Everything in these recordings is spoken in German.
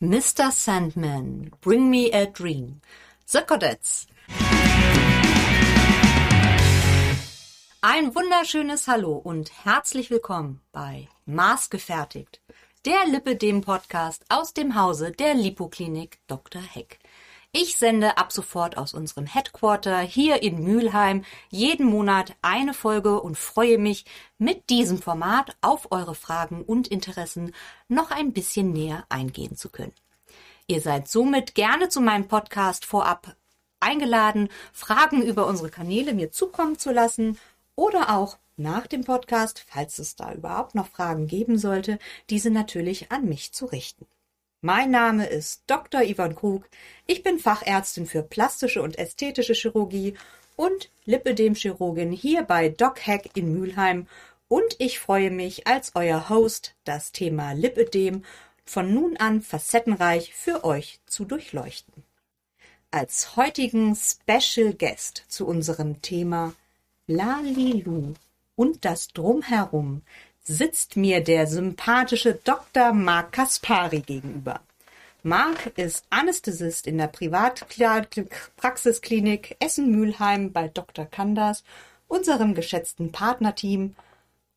Mr. Sandman, Bring Me a Dream. The Codettes. Ein wunderschönes Hallo und herzlich willkommen bei Maßgefertigt, der Lipidem-Podcast aus dem Hause der Lipoklinik Dr. Heck. Ich sende ab sofort aus unserem Headquarter hier in Mülheim jeden Monat eine Folge und freue mich, mit diesem Format auf eure Fragen und Interessen noch ein bisschen näher eingehen zu können. Ihr seid somit gerne zu meinem Podcast vorab eingeladen, Fragen über unsere Kanäle mir zukommen zu lassen oder auch nach dem Podcast, falls es da überhaupt noch Fragen geben sollte, diese natürlich an mich zu richten. Mein Name ist Dr. Yvonne Krug. Ich bin Fachärztin für plastische und ästhetische Chirurgie und Lipödem-Chirurgin hier bei Doc Hack in Mülheim und ich freue mich als euer Host, das Thema Lipödem von nun an facettenreich für euch zu durchleuchten. Als heutigen Special Guest zu unserem Thema Lalilu und das Drumherum sitzt mir der sympathische Dr. Marc Kaspari gegenüber. Marc ist Anästhesist in der Privatpraxisklinik Essen-Mülheim bei Dr. Kanders, unserem geschätzten Partnerteam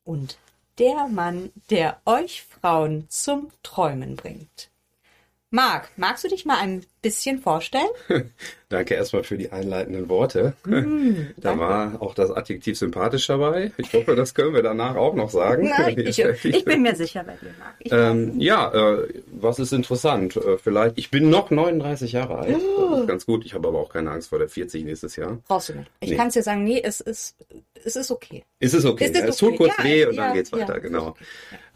und der Mann, der euch Frauen zum Träumen bringt. Marc, magst du dich mal ein bisschen vorstellen? Danke erstmal für die einleitenden Worte. Mm, da war auch das Adjektiv sympathisch dabei. Ich hoffe, das können wir danach auch noch sagen. Nein, ich, ich, bin mir sicher bei dir, Marc. Ähm, ja, äh, was ist interessant? Äh, vielleicht, ich bin noch 39 Jahre alt. Oh. Das ist ganz gut. Ich habe aber auch keine Angst vor der 40 nächstes Jahr. Brauchst du nicht. Ich nee. kann es dir sagen, nee, es ist, es ist okay. Es ist okay. Es, ist ja, es tut kurz ja, weh und ja, dann geht's weiter, genau. Okay.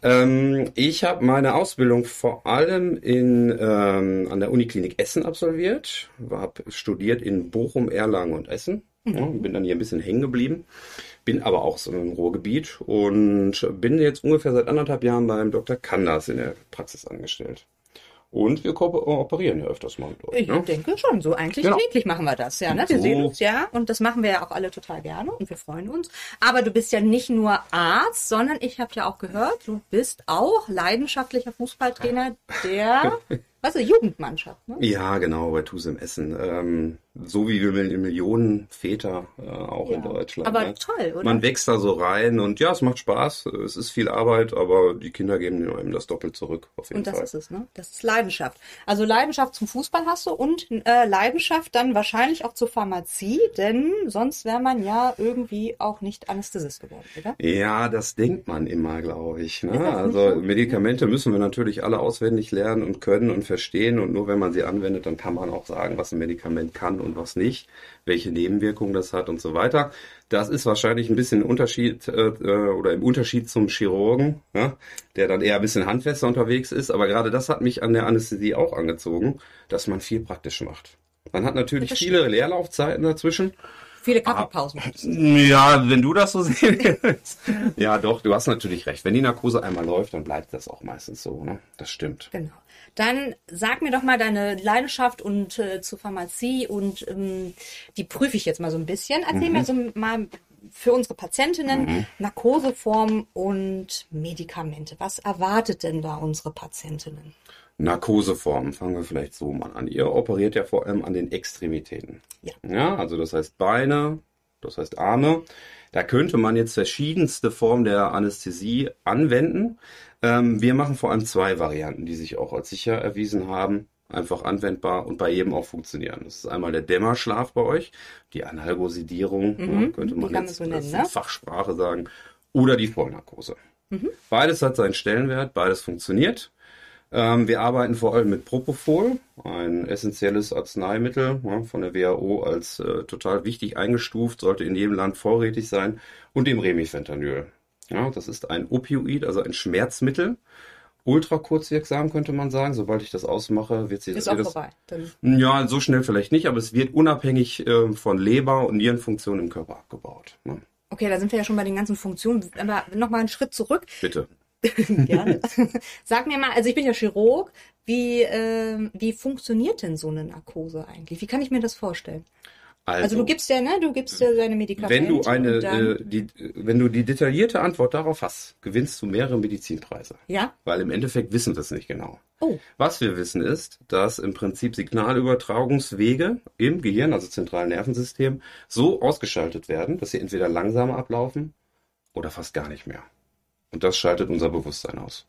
Ähm, ich habe meine Ausbildung vor allem in, ähm, an der Uniklinik Essen absolviert, habe studiert in Bochum, Erlangen und Essen. Mhm. Ja, bin dann hier ein bisschen hängen geblieben, bin aber auch so im Ruhrgebiet und bin jetzt ungefähr seit anderthalb Jahren beim Dr. Kanders in der Praxis angestellt. Und wir operieren ja öfters mal mit euch. Ich ne? denke schon, so eigentlich genau. täglich machen wir das, ja. Ne? Wir so. sehen uns ja und das machen wir ja auch alle total gerne und wir freuen uns. Aber du bist ja nicht nur Arzt, sondern ich habe ja auch gehört, du bist auch leidenschaftlicher Fußballtrainer der was ist Jugendmannschaft, ne? Ja, genau, bei Tusem Essen. Ähm, so wie wir Millionen Väter äh, auch ja. in Deutschland. Aber ne? toll, oder? Man wächst da so rein und ja, es macht Spaß. Es ist viel Arbeit, aber die Kinder geben einem das doppelt zurück. Auf jeden und das Fall. ist es, ne? Das ist Leidenschaft. Also Leidenschaft zum Fußball hast du und äh, Leidenschaft dann wahrscheinlich auch zur Pharmazie, denn sonst wäre man ja irgendwie auch nicht Anästhesist geworden, oder? Ja, das denkt man immer, glaube ich. Ne? Also Medikamente müssen wir natürlich alle auswendig lernen und können und verstehen und nur wenn man sie anwendet, dann kann man auch sagen, was ein Medikament kann und was nicht, welche Nebenwirkungen das hat und so weiter. Das ist wahrscheinlich ein bisschen Unterschied äh, oder im Unterschied zum Chirurgen, ja, der dann eher ein bisschen handfester unterwegs ist. Aber gerade das hat mich an der Anästhesie auch angezogen, dass man viel praktisch macht. Man hat natürlich viele Leerlaufzeiten dazwischen. Viele Kaffeepausen. Ja, wenn du das so sehen willst. ja, doch, du hast natürlich recht. Wenn die Narkose einmal läuft, dann bleibt das auch meistens so. Ne? Das stimmt. Genau. Dann sag mir doch mal deine Leidenschaft und äh, zur Pharmazie und ähm, die prüfe ich jetzt mal so ein bisschen. Erzähl mhm. mir so mal für unsere Patientinnen mhm. Narkoseform und Medikamente. Was erwartet denn da unsere Patientinnen? Narkoseform, fangen wir vielleicht so mal an. Ihr operiert ja vor allem an den Extremitäten. Ja. ja also das heißt Beine, das heißt Arme. Da könnte man jetzt verschiedenste Formen der Anästhesie anwenden. Ähm, wir machen vor allem zwei Varianten, die sich auch als sicher erwiesen haben, einfach anwendbar und bei jedem auch funktionieren. Das ist einmal der Dämmerschlaf bei euch, die Analgosidierung, mhm. könnte man jetzt so nennen, ne? Fachsprache sagen, oder die Vollnarkose. Mhm. Beides hat seinen Stellenwert, beides funktioniert. Ähm, wir arbeiten vor allem mit Propofol, ein essentielles Arzneimittel ja, von der WHO als äh, total wichtig eingestuft, sollte in jedem Land vorrätig sein, und dem Remifentanyl. Ja, das ist ein Opioid, also ein Schmerzmittel. Ultra kurzwirksam könnte man sagen. Sobald ich das ausmache, wird sie ist auch das, vorbei. Dann. Ja, so schnell vielleicht nicht, aber es wird unabhängig äh, von Leber und Nierenfunktionen im Körper abgebaut. Ne? Okay, da sind wir ja schon bei den ganzen Funktionen. Aber nochmal einen Schritt zurück. Bitte. Gerne. Sag mir mal, also ich bin ja Chirurg, wie, äh, wie funktioniert denn so eine Narkose eigentlich? Wie kann ich mir das vorstellen? Also, also, du gibst ja, ne, du gibst ja deine Medikamente. Wenn du eine, äh, die, wenn du die detaillierte Antwort darauf hast, gewinnst du mehrere Medizinpreise. Ja. Weil im Endeffekt wissen wir es nicht genau. Oh. Was wir wissen ist, dass im Prinzip Signalübertragungswege im Gehirn, also zentralen Nervensystem, so ausgeschaltet werden, dass sie entweder langsamer ablaufen oder fast gar nicht mehr. Und das schaltet unser Bewusstsein aus.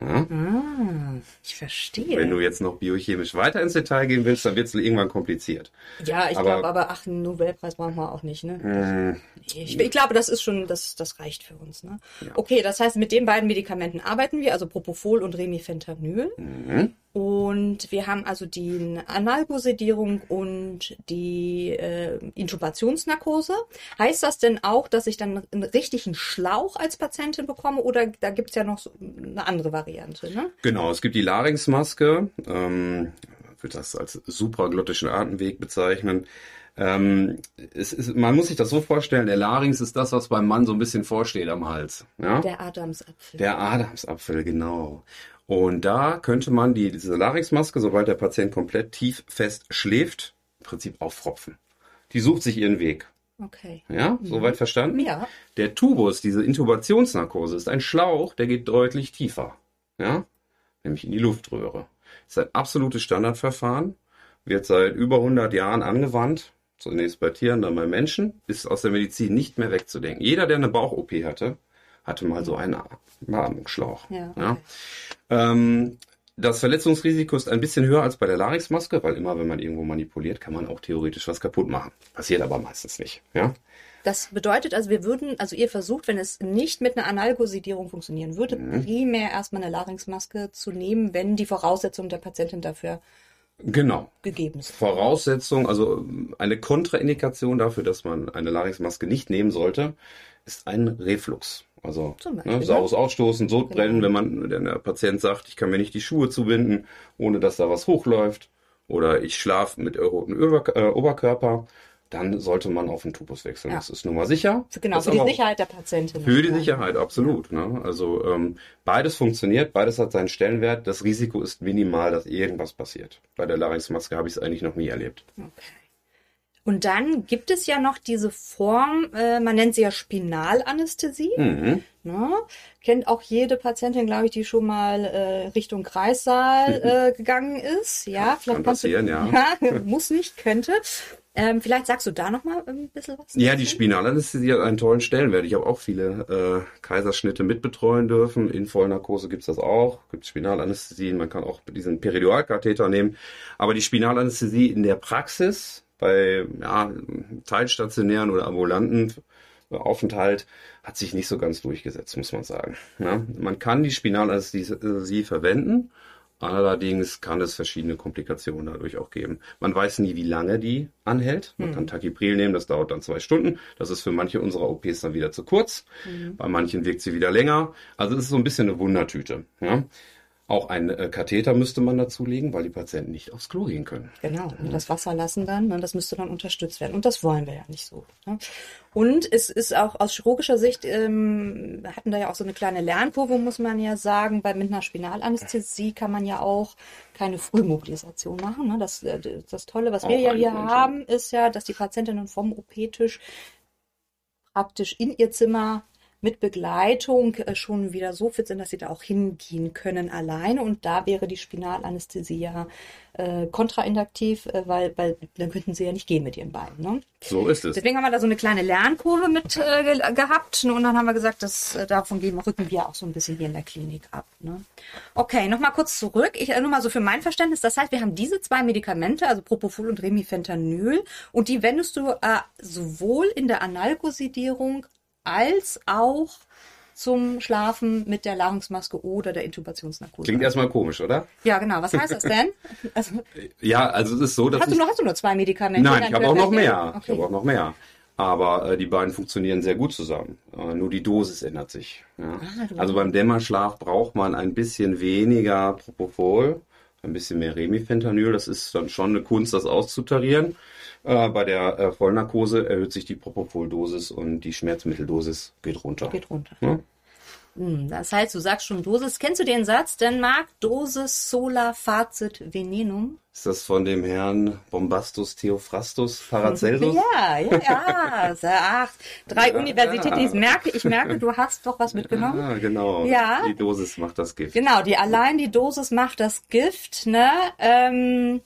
Ja? Ah, ich verstehe. Wenn du jetzt noch biochemisch weiter ins Detail gehen willst, dann wird es irgendwann kompliziert. Ja, ich glaube aber, ach, einen Nobelpreis brauchen wir auch nicht, ne? Äh, ich, ich, glaube, das ist schon, das, das reicht für uns, ne? Ja. Okay, das heißt, mit den beiden Medikamenten arbeiten wir, also Propofol und Remifentanyl. Mhm. Und wir haben also die Analgosedierung und die äh, Intubationsnarkose. Heißt das denn auch, dass ich dann einen richtigen Schlauch als Patientin bekomme oder da gibt es ja noch so eine andere Variante? Ne? Genau, es gibt die Larynxmaske. Ähm, ich würde das als supraglottischen Atemweg bezeichnen. Ähm, es ist, man muss sich das so vorstellen, der Larynx ist das, was beim Mann so ein bisschen vorsteht am Hals. Ja? Der Adamsapfel. Der Adamsapfel, genau. Und da könnte man die, diese Larynxmaske, sobald der Patient komplett tief fest schläft, im Prinzip auffropfen. Die sucht sich ihren Weg. Okay. Ja, mhm. soweit verstanden? Ja. Der Tubus, diese Intubationsnarkose, ist ein Schlauch, der geht deutlich tiefer. Ja, nämlich in die Luftröhre. Ist ein absolutes Standardverfahren, wird seit über 100 Jahren angewandt. Zunächst bei Tieren, dann bei Menschen, ist aus der Medizin nicht mehr wegzudenken. Jeder, der eine Bauch-OP hatte, hatte mal so einen Beatmungsschlauch. Ja, okay. ja. Ähm, das Verletzungsrisiko ist ein bisschen höher als bei der Larynxmaske, weil immer, wenn man irgendwo manipuliert, kann man auch theoretisch was kaputt machen. Passiert aber meistens nicht. Ja? Das bedeutet also, wir würden, also ihr versucht, wenn es nicht mit einer Analgosidierung funktionieren würde, mhm. primär erstmal eine Larynxmaske zu nehmen, wenn die Voraussetzungen der Patientin dafür genau. gegeben sind. Voraussetzung, also eine Kontraindikation dafür, dass man eine Larynxmaske nicht nehmen sollte, ist ein Reflux. Also ne, saures Ausstoßen, Sodbrennen, genau. wenn man, wenn der Patient sagt, ich kann mir nicht die Schuhe zubinden, ohne dass da was hochläuft, oder ich schlafe mit erhobenem äh, Oberkörper, dann sollte man auf den Tubus wechseln. Ja. Das ist nun mal sicher. Genau, für die Sicherheit der Patientin. Für die Sicherheit, absolut. Ja. Ne? Also ähm, beides funktioniert, beides hat seinen Stellenwert. Das Risiko ist minimal, dass irgendwas passiert. Bei der Larynxmaske habe ich es eigentlich noch nie erlebt. Okay. Und dann gibt es ja noch diese Form, äh, man nennt sie ja Spinalanästhesie. Mhm. Ne? Kennt auch jede Patientin, glaube ich, die schon mal äh, Richtung Kreissaal äh, gegangen ist. Ja, vielleicht kann passieren, du, ja. ja. Muss nicht, könnte. Ähm, vielleicht sagst du da noch mal ein bisschen was? Ja, die Spinalanästhesie hat einen tollen Stellenwert. Ich habe auch viele äh, Kaiserschnitte mitbetreuen dürfen. In Vollnarkose gibt's das auch. Gibt Spinalanästhesien. Man kann auch diesen Peridualkatheter nehmen. Aber die Spinalanästhesie in der Praxis bei ja, teilstationären oder ambulanten Aufenthalt hat sich nicht so ganz durchgesetzt, muss man sagen. Ja, man kann die Spinalanästhesie verwenden, allerdings kann es verschiedene Komplikationen dadurch auch geben. Man weiß nie, wie lange die anhält. Man mhm. kann Tachypril nehmen, das dauert dann zwei Stunden. Das ist für manche unserer OPs dann wieder zu kurz. Mhm. Bei manchen wirkt sie wieder länger. Also es ist so ein bisschen eine Wundertüte. Ja. Auch ein äh, Katheter müsste man dazulegen, weil die Patienten nicht aufs Klo gehen können. Genau, und das Wasser lassen dann, ne, das müsste dann unterstützt werden. Und das wollen wir ja nicht so. Ne? Und es ist auch aus chirurgischer Sicht, ähm, wir hatten da ja auch so eine kleine Lernkurve, muss man ja sagen. Bei mit einer Spinalanästhesie kann man ja auch keine Frühmobilisation machen. Ne? Das, äh, das Tolle, was auch wir ja hier haben, ist ja, dass die Patientinnen vom OP-Tisch praktisch in ihr Zimmer mit Begleitung äh, schon wieder so fit sind, dass sie da auch hingehen können alleine. Und da wäre die Spinalanästhesie ja äh, kontrainduktiv, äh, weil, weil dann könnten sie ja nicht gehen mit ihren Beinen. Ne? So ist es. Deswegen haben wir da so eine kleine Lernkurve mit äh, ge gehabt. Und dann haben wir gesagt, dass äh, davon gehen, rücken wir auch so ein bisschen hier in der Klinik ab. Ne? Okay, nochmal kurz zurück. Ich äh, nur mal so für mein Verständnis. Das heißt, wir haben diese zwei Medikamente, also Propofol und Remifentanyl, und die wendest du äh, sowohl in der Analgosidierung als auch zum Schlafen mit der Larynxmaske oder der Intubationsnarkose. Klingt erstmal komisch, oder? Ja, genau. Was heißt das denn? Also, ja, also es ist so, dass hast du nur, hast du nur zwei Medikamente? Nein, ich habe auch noch mehr. Okay. Ich habe auch noch mehr. Aber äh, die beiden funktionieren sehr gut zusammen. Äh, nur die Dosis ändert sich. Ja. Ah, also beim Dämmerschlaf braucht man ein bisschen weniger Propofol, ein bisschen mehr Remifentanyl. Das ist dann schon eine Kunst, das auszutarieren. Äh, bei der äh, Vollnarkose erhöht sich die Propofol-Dosis und die Schmerzmitteldosis geht runter. Geht runter. Ja? Hm, Das heißt, du sagst schon Dosis. Kennst du den Satz? Denn mag Dosis sola facit venenum? Ist das von dem Herrn Bombastus Theophrastus Paracelsus? Ja, ja, ja. Ach, drei Ja, Universitäten. ja. Ich merke, ich merke, du hast doch was mitgenommen. Ah, genau. Ja. Die Dosis macht das Gift. Genau, die allein die Dosis macht das Gift, ne? Ähm,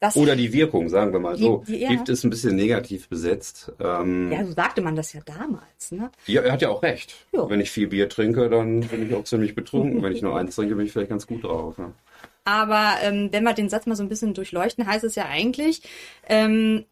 das, Oder die Wirkung, sagen wir mal Die- so. die- ja. Gift ist ein bisschen negativ besetzt. Ähm, ja, so sagte man das ja damals, ne? ja, er hat ja auch recht. Ja. Wenn ich viel Bier trinke, dann bin ich auch ziemlich betrunken. Wenn ich nur eins trinke, bin ich vielleicht ganz gut drauf. Ne? Aber ähm, wenn wir den Satz mal so ein bisschen durchleuchten, heißt es ja eigentlich, ähm,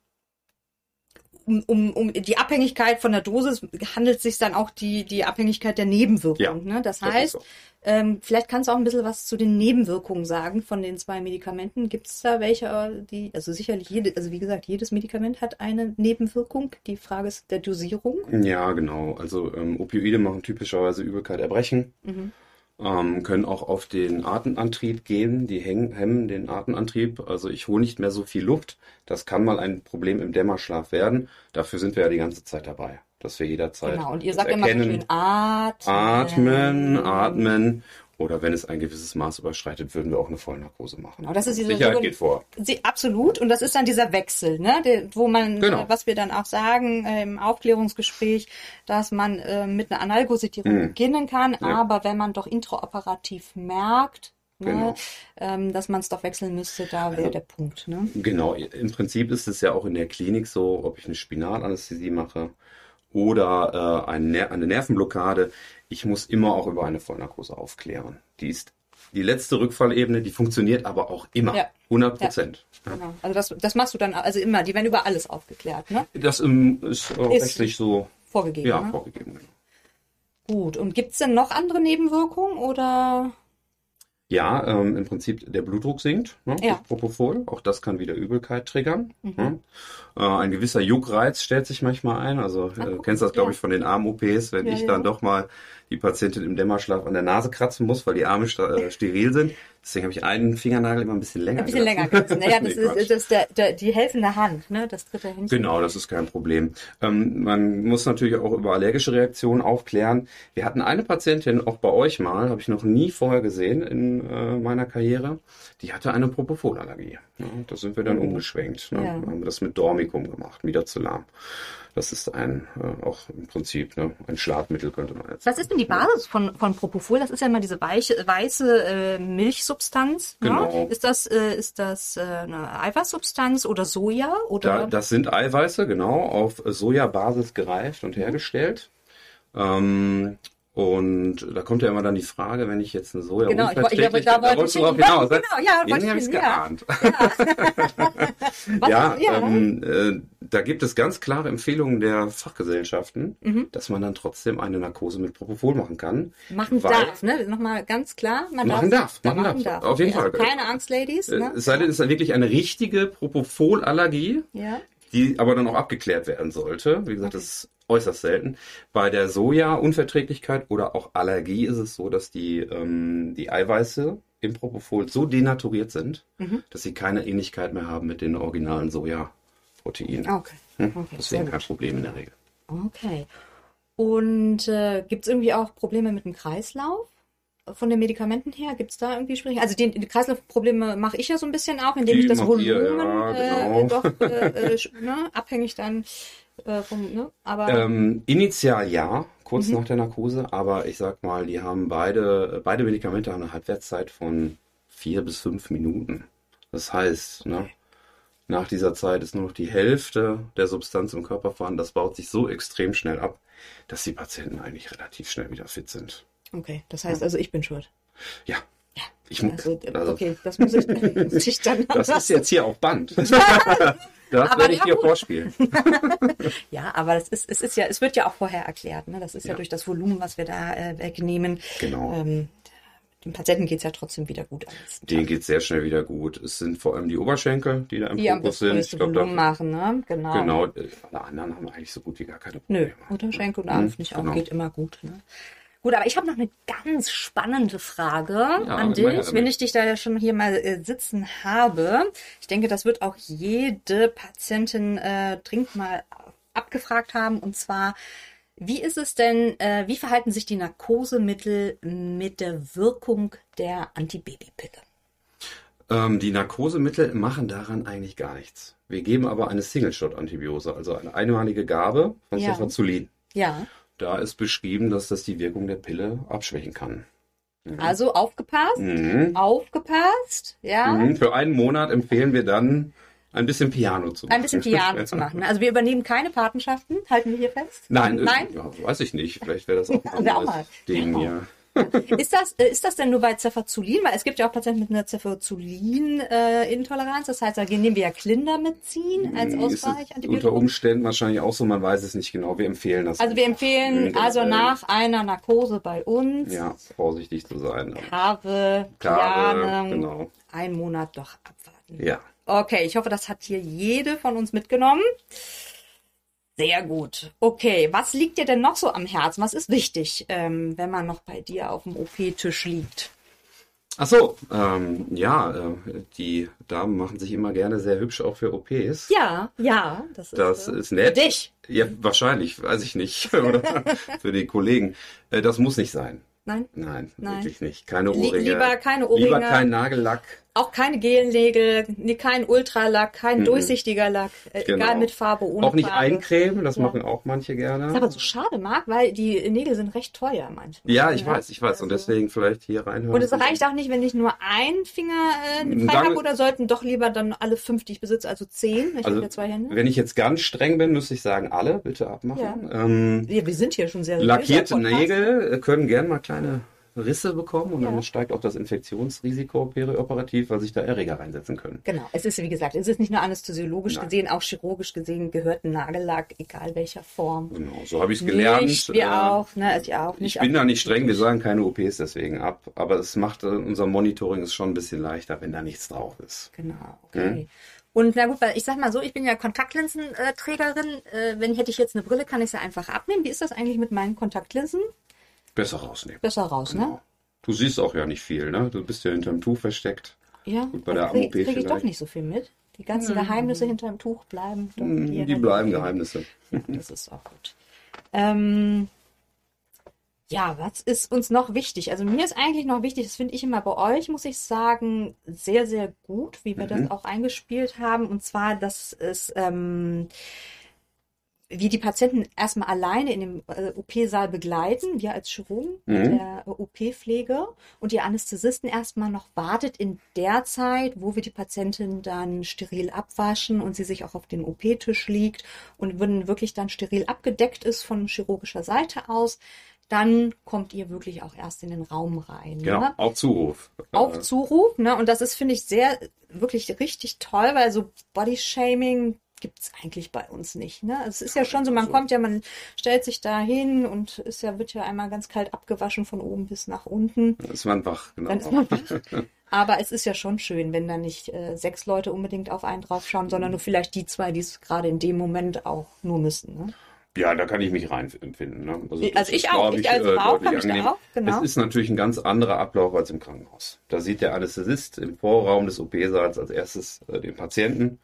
um, um, um die Abhängigkeit von der Dosis handelt sich dann auch die, die Abhängigkeit der Nebenwirkung. Ja, ne? Das das heißt, so. ähm, vielleicht kannst du auch ein bisschen was zu den Nebenwirkungen sagen von den zwei Medikamenten. Gibt es da welche, die, also sicherlich jede, also wie gesagt, jedes Medikament hat eine Nebenwirkung. Die Frage ist der Dosierung. Ja, genau. Also ähm, Opioide machen typischerweise Übelkeit, Erbrechen. Mhm. Ähm, können auch auf den Atemantrieb gehen, die hängen, hemmen den Atemantrieb. Also ich hole nicht mehr so viel Luft. Das kann mal ein Problem im Dämmerschlaf werden. Dafür sind wir ja die ganze Zeit dabei, dass wir jederzeit Genau. Und ihr sagt immer so erkennen. schön atmen. Atmen, atmen. Oder wenn es ein gewisses Maß überschreitet, würden wir auch eine Vollnarkose machen. Genau, das ist diese Sicherheit geht vor. Sie, absolut. Und das ist dann dieser Wechsel, ne? Der, wo man, Genau. was wir dann auch sagen äh, im Aufklärungsgespräch, dass man äh, mit einer Analgosedierung Mhm. beginnen kann, Ja. aber wenn man doch intraoperativ merkt, Genau. ne, ähm, dass man es doch wechseln müsste, da wäre der Punkt. Ne? Genau, im Prinzip ist es ja auch in der Klinik so, ob ich eine Spinalanästhesie mache oder äh, eine, eine Nervenblockade. Ich muss immer auch über eine Vollnarkose aufklären. Die ist die letzte Rückfallebene, die funktioniert aber auch immer. Ja. 100 Prozent. Genau. Also das, das machst du dann, also immer, die werden über alles aufgeklärt, ne? Das ähm, ist äh, Ist- rechtlich so Vorgegeben. ja, ne? vorgegeben. Genau. Gut. Und gibt's denn noch andere Nebenwirkungen oder? Ja, ähm, im Prinzip der Blutdruck sinkt, ne, Ja. durch Propofol. Auch das kann wieder Übelkeit triggern. Mhm. Ne? Äh, ein gewisser Juckreiz stellt sich manchmal ein. Also äh, kennst das, glaube ja. ich, von den Arm-OPs, wenn Ja, ich ja. dann doch mal die Patientin im Dämmerschlaf an der Nase kratzen muss, weil die Arme äh, steril sind. Deswegen habe ich einen Fingernagel immer ein bisschen länger Ein bisschen länger gelassen. kratzen. Naja, das Nee, ist, das ist der, der, die helfende Hand, ne? Das dritte Händchen. Genau, das ist kein Problem. Ähm, man muss natürlich auch über allergische Reaktionen aufklären. Wir hatten eine Patientin, auch bei euch mal, habe ich noch nie vorher gesehen in äh, meiner Karriere, die hatte eine Propofolallergie. Ja, da sind wir dann Oh. umgeschwenkt. Ne? Ja. Haben wir das mit Dormicum gemacht, Midazolam. Das ist ein, äh, auch im Prinzip ne, ein Schlafmittel, könnte man jetzt Was ist die Basis von, von Propofol? Das ist ja immer diese weiche, weiße äh, Milchsubstanz. Genau. Ne? Ist das, äh, ist das äh, eine Eiweißsubstanz oder Soja? Oder? Da, das sind Eiweiße, genau, auf Sojabasis gereift und hergestellt. Ähm, und da kommt ja immer dann die Frage, wenn ich jetzt eine Soja Genau, ich ich wollte- Unverträglichkeit- da wollte wolltest du ich drauf hin. hinaus. Genau, ja, Irgendwie ich habe ich hin, geahnt. Was- Ja, ja. Ähm, äh, da gibt es ganz klare Empfehlungen der Fachgesellschaften, Mhm. dass man dann trotzdem eine Narkose mit Propofol machen kann. machen darf, ne? Nochmal ganz klar. Man Machen darf, Ja, machen darf. Auf jeden Also Fall. keine Angst, Ladies. Äh, Ne? Es sei denn, es ist dann wirklich eine richtige Propofol-Allergie, Ja. Die aber dann auch abgeklärt werden sollte. Wie gesagt, das ist äußerst selten. Bei der Soja-Unverträglichkeit oder auch Allergie ist es so, dass die, ähm, die Eiweiße im Propofol so denaturiert sind, Mhm. dass sie keine Ähnlichkeit mehr haben mit den originalen Sojaproteinen. Okay. Hm? okay. Deswegen kein Problem in der Regel. Okay. Und äh, gibt es irgendwie auch Probleme mit dem Kreislauf? Von den Medikamenten her, gibt es da irgendwie Schwierigkeiten? Also die, die Kreislaufprobleme mache ich ja so ein bisschen auch, indem Die ich das Volumen ja, äh, genau. doch äh, äh, sch- ne, abhängig dann äh, vom, ne? Aber Ähm, initial ja, kurz Mhm. nach der Narkose, aber ich sag mal, die haben beide, beide Medikamente haben eine Halbwertszeit von vier bis fünf Minuten. Das heißt, ne, nach dieser Zeit ist nur noch die Hälfte der Substanz im Körper vorhanden. Das baut sich so extrem schnell ab, dass die Patienten eigentlich relativ schnell wieder fit sind. Okay, das heißt also, ich bin schuld. Ja. Ich Also, äh, also, okay, das muss ich, muss ich dann. Das ist jetzt hier auf Band. das Aber werde ich ja, dir gut. vorspielen. Ja, aber das ist, es ist ja, es wird ja auch vorher erklärt. Ne? Das ist ja, Ja. durch das Volumen, was wir da äh, wegnehmen. Genau. Ähm, dem Patienten geht's ja trotzdem wieder gut. Tag. geht sehr schnell wieder gut. Es sind vor allem die Oberschenkel, die da im Die Fokus sind. Ich glaube, Volumen machen, ne? Genau. Genau, äh, alle anderen haben eigentlich so gut wie gar keine Nö, Probleme. Unterschenkel und Hm, Arm finde ich auch, genau. geht immer gut. Ne? Gut, aber ich habe noch eine ganz spannende Frage an immer dich, wenn ich dich da ja schon hier mal äh, sitzen habe. Ich denke, das wird auch jede Patientin äh, dringend mal abgefragt haben. Und zwar, Wie ist es denn, äh, wie verhalten sich die Narkosemittel mit der Wirkung der Antibabypille? Ähm, die Narkosemittel machen daran eigentlich gar nichts. Wir geben aber eine Single-Shot-Antibiose, also eine einmalige Gabe von Ja. Cefazolin. Ja. Da ist beschrieben, dass das die Wirkung der Pille abschwächen kann. Also aufgepasst, Mhm. aufgepasst, ja. Mhm. Für einen Monat empfehlen wir dann, ein bisschen Piano zu machen. Ein bisschen Piano zu machen. Also wir übernehmen keine Patenschaften, halten wir hier fest? Nein, Nein? Ja, weiß ich nicht. Vielleicht wäre das auch ein Wäre auch anderes mal. Ding, ja. Ist das, äh, ist das denn nur bei Cefazolin? Weil es gibt ja auch Patienten mit einer Cefazolin-Intoleranz. das heißt, da nehmen wir ja Clindamycin als Ist es Ausweich. unter. Umständen wahrscheinlich auch so, man weiß es nicht genau. Wir empfehlen das. Also wir empfehlen Mhm, also nach einer Narkose bei uns Ja, vorsichtig zu sein. Kave, Kave, genau. einen Monat doch abwarten. Ja. Okay, ich hoffe, das hat hier jede von uns mitgenommen. Sehr gut. Okay, was liegt dir denn noch so am Herzen? Was ist wichtig, ähm, wenn man noch bei dir auf dem OP-Tisch liegt? Ach so, ähm, ja, äh, die Damen machen sich immer gerne sehr hübsch auch für OPs. Ja, ja, das ist, Das äh, ist nett. Für dich. Ja, wahrscheinlich, weiß ich nicht. Oder für die Kollegen. Äh, Das muss nicht sein. Nein, Nein, Nein. wirklich nicht. Keine Ohrringe. lieber keine Ohrringe. Lieber kein Nagellack. Auch keine Gelnägel, nee, kein Ultralack, kein durchsichtiger Lack, äh, Genau. egal mit Farbe, ohne Auch nicht Farbe. eincremen, das Ja. machen auch manche gerne. Das ist aber so schade, Marc, weil die Nägel sind recht teuer manchmal. Ja, ich weiß, ich weiß. Und Also- deswegen vielleicht hier reinhören. Und es reicht auch nicht, wenn ich nur einen Finger äh, frei habe oder sollten doch lieber dann alle fünf, die ich besitze, also zehn. Ich habe Also, ja zwei Hände. wenn ich jetzt ganz streng bin, müsste ich sagen, alle bitte abmachen. Ähm, Ja, wir sind hier schon sehr lackierte. Nägel äh, können gern mal kleine Risse bekommen und Ja. dann steigt auch das Infektionsrisiko perioperativ, weil sich da Erreger reinsetzen können. Genau, es ist wie gesagt, es ist nicht nur anästhesiologisch Nein. gesehen, auch chirurgisch gesehen gehört ein Nagellack, egal welcher Form. Genau, so habe ich es gelernt. Nicht, wir Äh, auch, ne, also ich auch. Nicht Ich bin da nicht streng, wir sagen keine OPs deswegen ab, aber es macht äh, unser Monitoring ist schon ein bisschen leichter, wenn da nichts drauf ist. Genau, okay. Und na gut, weil ich sag mal so, ich bin ja Kontaktlinsenträgerin. Äh, wenn hätte ich jetzt eine Brille, kann ich sie einfach abnehmen. Wie ist das eigentlich mit meinen Kontaktlinsen? Besser rausnehmen. Besser raus, ne? Genau. Du siehst auch ja nicht viel, ne? Du bist ja hinterm Tuch versteckt. Ja, Gut, bei da der kriege krieg ich doch vielleicht. nicht so viel mit. Die ganzen Geheimnisse hinterm Tuch bleiben. Doch, Hm, Die bleiben. Geheimnisse. Ja, das ist auch gut. Ähm, ja, was ist uns noch wichtig? Also mir ist eigentlich noch wichtig, das finde ich immer bei euch, muss ich sagen, sehr, sehr gut, wie wir Mhm. das auch eingespielt haben. Und zwar, dass es, ähm, wir die Patienten erstmal alleine in dem äh, OP-Saal begleiten, wir als Chirurgen mit Mhm. der äh, OP-Pflege und die Anästhesisten erstmal noch wartet in der Zeit, wo wir die Patientin dann steril abwaschen und sie sich auch auf den OP-Tisch liegt und wenn wirklich dann steril abgedeckt ist von chirurgischer Seite aus, dann kommt ihr wirklich auch erst in den Raum rein. Genau, Ne? auf Zuruf. Auf Zuruf, ne? Und das ist, finde ich, sehr, wirklich richtig toll, weil so Body-Shaming gibt's eigentlich bei uns nicht. Ne? Es ist ja schon so, man so. kommt ja, man stellt sich da hin und ist ja, wird ja einmal ganz kalt abgewaschen von oben bis nach unten. Dann ist man wach, genau. Dann ist man wach. Aber es ist ja schon schön, wenn da nicht äh, sechs Leute unbedingt auf einen draufschauen, sondern nur vielleicht die zwei, die es gerade in dem Moment auch nur müssen. Ne? Ja, da kann ich mich reinfinden. Ne? Also das ich ist, auch. glaub Ich als Frau kann mich da auch, genau. Es ist natürlich ein ganz anderer Ablauf als im Krankenhaus. Da sieht der Anästhesist im Vorraum des OP-Saals als erstes äh, den Patienten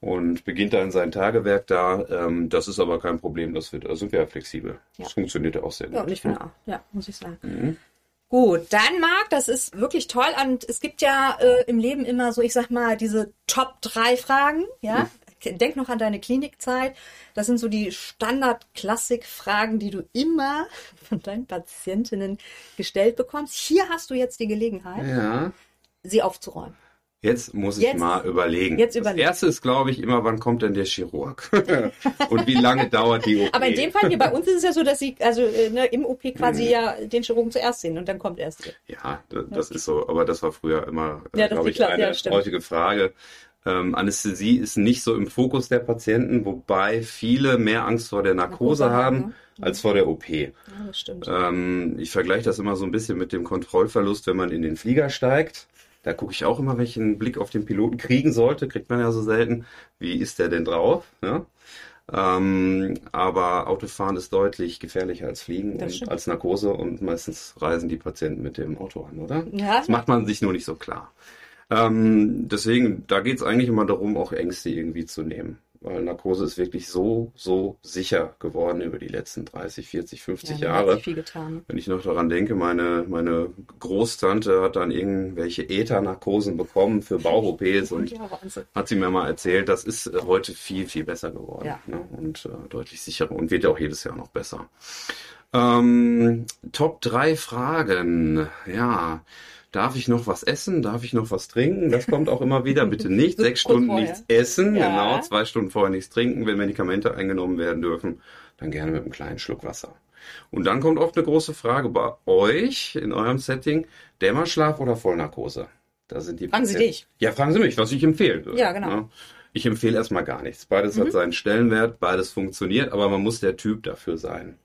und beginnt dann sein Tagewerk da. Ähm, das ist aber kein Problem, das wird, da sind wir ja flexibel. Ja. Das funktioniert ja auch sehr Ja, gut. und ich finde auch. Ja, muss ich sagen. Mhm. Gut, dann Marc, das ist wirklich toll. Und es gibt ja äh, im Leben immer so, ich sag mal, diese Top drei Fragen. Ja, denk noch an deine Klinikzeit. Das sind so die Standard-Klassik-Fragen, die du immer von deinen Patientinnen gestellt bekommst. Hier hast du jetzt die Gelegenheit, Ja. sie aufzuräumen. Jetzt muss ich Jetzt- mal überlegen. jetzt das überlegen. erste ist, glaube ich, immer, wann kommt denn der Chirurg? und wie lange dauert die OP? Aber in dem Fall hier bei uns ist es ja so, dass sie also äh, ne, im OP quasi Mhm. ja den Chirurgen zuerst sehen und dann kommt erst. Ja, das, das ist so. Aber das war früher immer, äh, Ja, das glaube ich, klar. eine Ja, häufige Frage. Ähm, Anästhesie ist nicht so im Fokus der Patienten, wobei viele mehr Angst vor der Narkose, Narkose haben, haben als vor der OP. Ja, das stimmt. Ähm, ich vergleiche das immer so ein bisschen mit dem Kontrollverlust, wenn man in den Flieger steigt. Da gucke ich auch immer, wenn ich einen Blick auf den Piloten kriegen sollte, kriegt man ja so selten. Wie ist der denn drauf? Ja? Ähm, aber Autofahren ist deutlich gefährlicher als Fliegen Das und stimmt. als Narkose und meistens reisen die Patienten mit dem Auto an, oder? Ja. Das macht man sich nur nicht so klar. Ähm, deswegen, da geht es eigentlich immer darum, auch Ängste irgendwie zu nehmen. Weil Narkose ist wirklich so, so sicher geworden über die letzten 30, 40, 50 Ja, da hat Jahre. sich viel getan. Wenn ich noch daran denke, meine, meine Großtante hat dann irgendwelche Äthernarkosen bekommen für Bauch-OPs und Ja, hat sie mir mal erzählt, das ist äh, heute viel, viel besser geworden Ja. ne? und äh, deutlich sicherer und wird ja auch jedes Jahr noch besser. Ähm, Top 3 Fragen. Ja. Darf ich noch was essen? Darf ich noch was trinken? Das kommt auch immer wieder. Bitte nicht sechs Stunden vorher. nichts essen. Ja. Genau, zwei Stunden vorher nichts trinken. Wenn Medikamente eingenommen werden dürfen, dann gerne mit einem kleinen Schluck Wasser. Und dann kommt oft eine große Frage bei euch in eurem Setting: Dämmerschlaf oder Vollnarkose? Da sind die Fragen Sie dich. Ja, fragen Sie mich, was ich empfehlen würde. Ja, genau. Mhm. Ne? Ich empfehle erstmal gar nichts. Beides hat seinen Stellenwert, beides funktioniert, aber man muss der Typ dafür sein.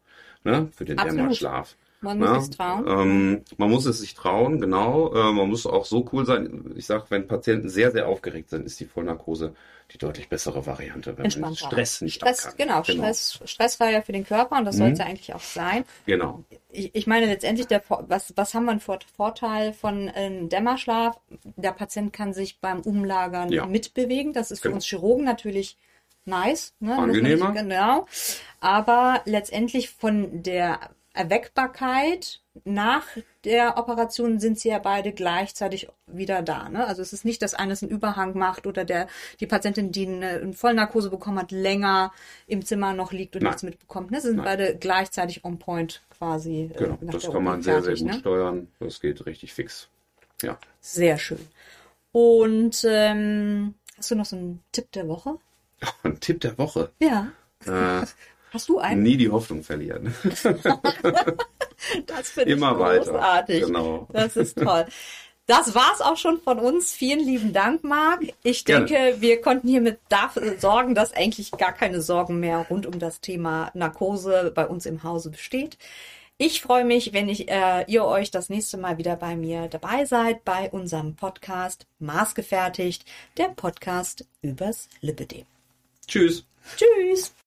Ne? Für den Absolut. Dämmerschlaf. Man muss Ja, es trauen. Ähm, man muss es sich trauen, genau. Äh, man muss auch so cool sein. Ich sag, wenn Patienten sehr, sehr aufgeregt sind, ist die Vollnarkose die deutlich bessere Variante, wenn man. Stress nicht Stress, kann. genau, Stress, stressfreier für den Körper und das soll es ja eigentlich auch sein. Genau. Ich, ich meine letztendlich, der, was, was haben wir für Vorteil von ähm, Dämmerschlaf? Der Patient kann sich beim Umlagern Ja. mitbewegen. Das ist für Genau. uns Chirurgen natürlich nice. Ne? Angenehmer. nicht- Genau. Aber letztendlich von der Erweckbarkeit nach der Operation sind sie ja beide gleichzeitig wieder da. Ne? Also es ist nicht, dass eines einen Überhang macht oder der die Patientin, die eine, eine Vollnarkose bekommen hat, länger im Zimmer noch liegt und Nein. nichts mitbekommt. Ne? Sie sind beide gleichzeitig on point quasi. äh, Genau. Das kann man sehr, sehr gut ne? steuern. Das geht richtig fix. Ja. Sehr schön. Und ähm, hast du noch so einen Tipp der Woche? Ein Tipp der Woche. Ja. Äh, Hast du einen? nie die Hoffnung verlieren. Das finde ich Immer weiter. großartig. Genau. Das ist toll. Das war's auch schon von uns. Vielen lieben Dank, Marc. Ich Gerne. denke, wir konnten hiermit dafür sorgen, dass eigentlich gar keine Sorgen mehr rund um das Thema Narkose bei uns im Hause besteht. Ich freue mich, wenn ich, äh, ihr euch das nächste Mal wieder bei mir dabei seid bei unserem Podcast Maßgefertigt, der Podcast übers Lipidem. Tschüss. Tschüss!